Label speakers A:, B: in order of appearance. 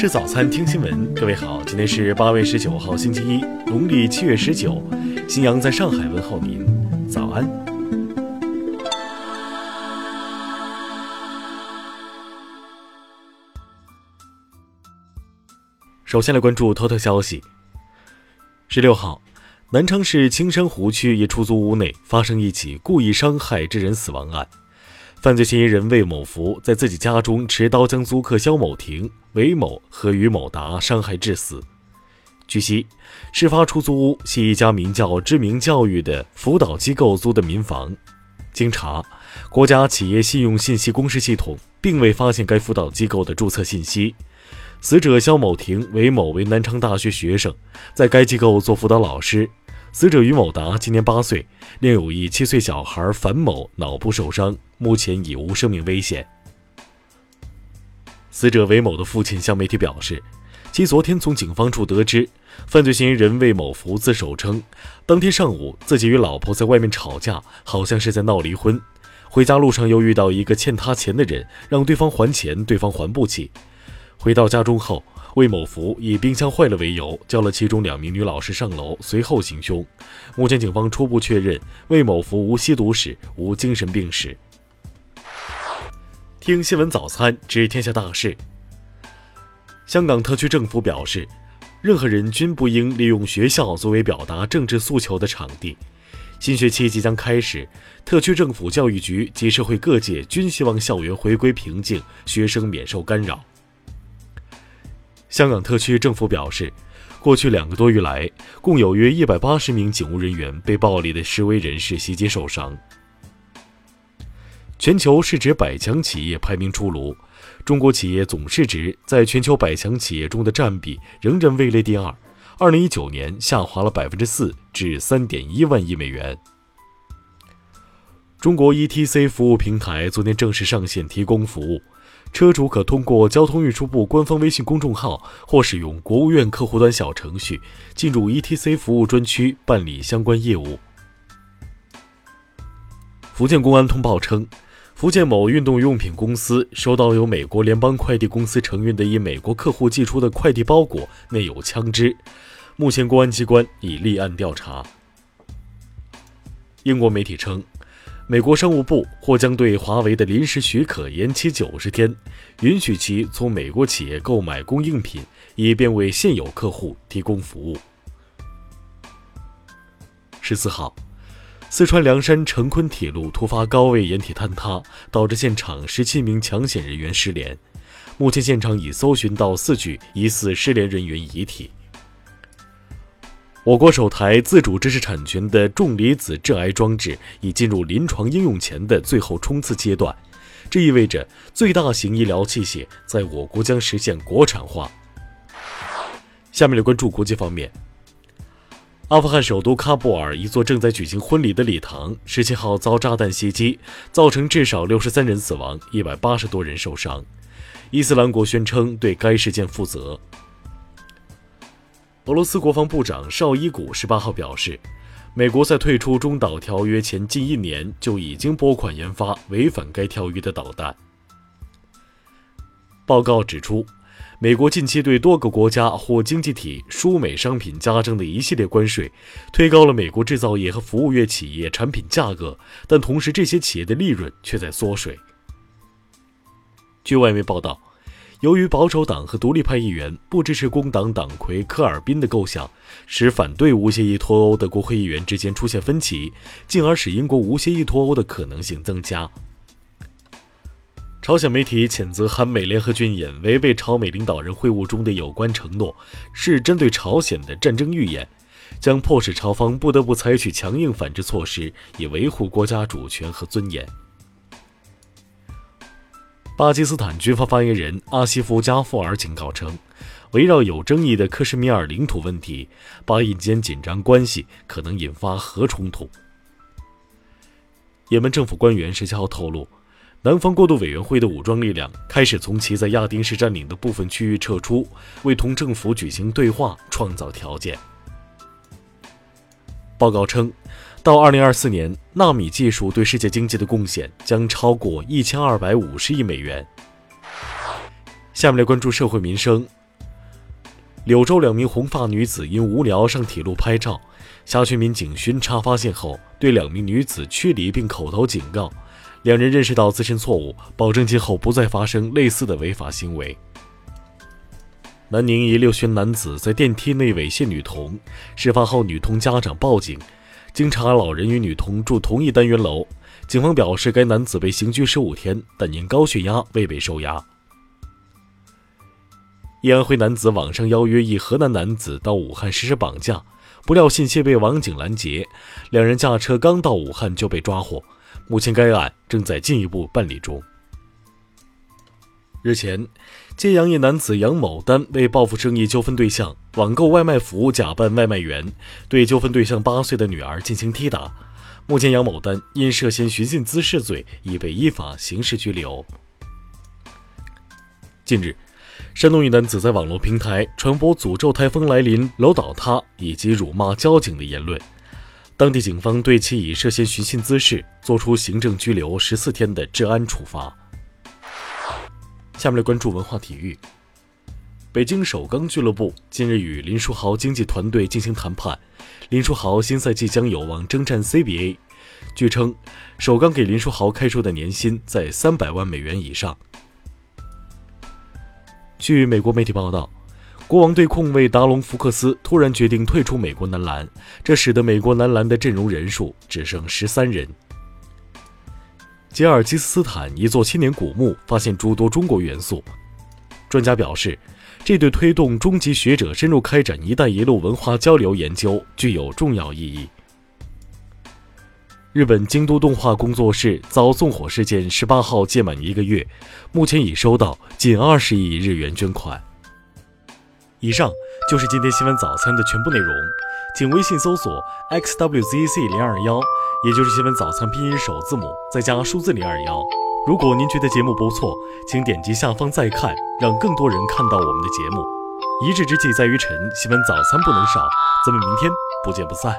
A: 吃早餐，听新闻。各位好，今天是八月十九号，星期一，农历七月十九。新阳在上海问候您，早安。首先来关注头条消息。十六号，南昌市青山湖区一出租屋内发生一起故意伤害致人死亡案。犯罪嫌疑人魏某福在自己家中持刀将租客肖某婷、韦某和于某达伤害致死。据悉，事发出租屋系一家名叫“知名教育”的辅导机构租的民房。经查，国家企业信用信息公示系统并未发现该辅导机构的注册信息。死者肖某婷、韦某为南昌大学学生，在该机构做辅导老师。死者于某达今年八岁，另有一七岁小孩樊某脑部受伤，目前已无生命危险。死者韦某的父亲向媒体表示，其昨天从警方处得知，犯罪嫌疑人魏某福自首称，当天上午自己与老婆在外面吵架，好像是在闹离婚，回家路上又遇到一个欠他钱的人，让对方还钱，对方还不起。回到家中后。魏某福以冰箱坏了为由，叫了其中两名女老师上楼，随后行凶。目前，警方初步确认魏某福无吸毒史，无精神病史。听新闻早餐知天下大事。香港特区政府表示，任何人均不应利用学校作为表达政治诉求的场地。新学期即将开始，特区政府教育局及社会各界均希望校园回归平静，学生免受干扰。香港特区政府表示，过去两个多月来，共有约一百八十名警务人员被暴力的示威人士袭击受伤。全球市值百强企业排名出炉，中国企业总市值在全球百强企业中的占比仍然位列第二，二零一九年下滑了百分之四，至三点一万亿美元。中国 ETC 服务平台昨天正式上线提供服务。车主可通过交通运输部官方微信公众号或使用国务院客户端小程序进入 ETC 服务专区办理相关业务。福建公安通报称，福建某运动用品公司收到由美国联邦快递公司承运的一美国客户寄出的快递包裹，内有枪支。目前，公安机关已立案调查。英国媒体称。美国商务部或将对华为的临时许可延期九十天，允许其从美国企业购买供应品，以便为现有客户提供服务。十四号，四川凉山成昆铁路突发高位掩体坍塌，导致现场十七名抢险人员失联。目前现场已搜寻到四具疑似失联人员遗体。我国首台自主知识产权的重离子致癌装置已进入临床应用前的最后冲刺阶段，这意味着最大型医疗器械在我国将实现国产化。下面来关注国际方面，阿富汗首都喀布尔一座正在举行婚礼的礼堂十七号遭炸弹袭击，造成至少六十三人死亡，一百八十多人受伤。伊斯兰国宣称对该事件负责。俄罗斯国防部长绍伊古十八号表示，美国在退出中导条约前近一年就已经拨款研发违反该条约的导弹。报告指出，美国近期对多个国家或经济体输美商品加征的一系列关税，推高了美国制造业和服务业企业产品价格，但同时这些企业的利润却在缩水。据外媒报道。由于保守党和独立派议员不支持工党党魁科尔宾的构想，使反对无协议脱欧的国会议员之间出现分歧，进而使英国无协议脱欧的可能性增加。朝鲜媒体谴责韩美联合军演违背朝美领导人会晤中的有关承诺，是针对朝鲜的战争预演，将迫使朝方不得不采取强硬反制措施，以维护国家主权和尊严。巴基斯坦军方发言人阿西夫·加富尔警告称，围绕有争议的克什米尔领土问题，巴印间紧张关系可能引发核冲突。也门政府官员十七号透露，南方过渡委员会的武装力量开始从其在亚丁市占领的部分区域撤出，为同政府举行对话创造条件。报告称。到二零二四年，纳米技术对世界经济的贡献将超过一千二百五十亿美元。下面来关注社会民生。柳州两名红发女子因无聊上铁路拍照，辖区民警巡查发现后，对两名女子驱离并口头警告，两人认识到自身错误，保证今后不再发生类似的违法行为。南宁一六旬男子在电梯内猥亵女童，事发后女童家长报警，经查老人与女童住同一单元楼，警方表示该男子被刑拘十五天，但因高血压未被收押。一安徽男子网上邀约一河南男子到武汉实施绑架，不料信息被网警拦截，两人驾车刚到武汉就被抓获。目前该案正在进一步办理中。日前，揭阳一男子杨某丹为报复生意纠纷对象，网购外卖服务假扮外卖员，对纠纷对象八岁的女儿进行踢打。目前，杨某丹因涉嫌寻衅滋事罪已被依法刑事拘留。近日。山东一男子在网络平台传播诅咒台风来临、楼倒塌以及辱骂交警的言论，当地警方对其以涉嫌寻衅滋事作出行政拘留十四天的治安处罚。下面来关注文化体育。北京首钢俱乐部近日与林书豪经纪团队进行谈判，林书豪新赛季将有望征战 CBA。据称，首钢给林书豪开出的年薪在三百万美元以上。据美国媒体报道，国王队控卫达隆·福克斯突然决定退出美国男篮，这使得美国男篮的阵容人数只剩十三人。吉尔吉斯斯坦一座千年古墓发现诸多中国元素，专家表示，这对推动中级学者深入开展“一带一路”文化交流研究具有重要意义。日本京都动画工作室遭纵火事件十八号届满一个月，目前已收到近二十亿日元捐款。以上就是今天新闻早餐的全部内容，请微信搜索 xwzc 零二幺，也就是新闻早餐拼音首字母再加数字零二幺。如果您觉得节目不错，请点击下方再看，让更多人看到我们的节目。一日之计在于晨，新闻早餐不能少，咱们明天不见不散。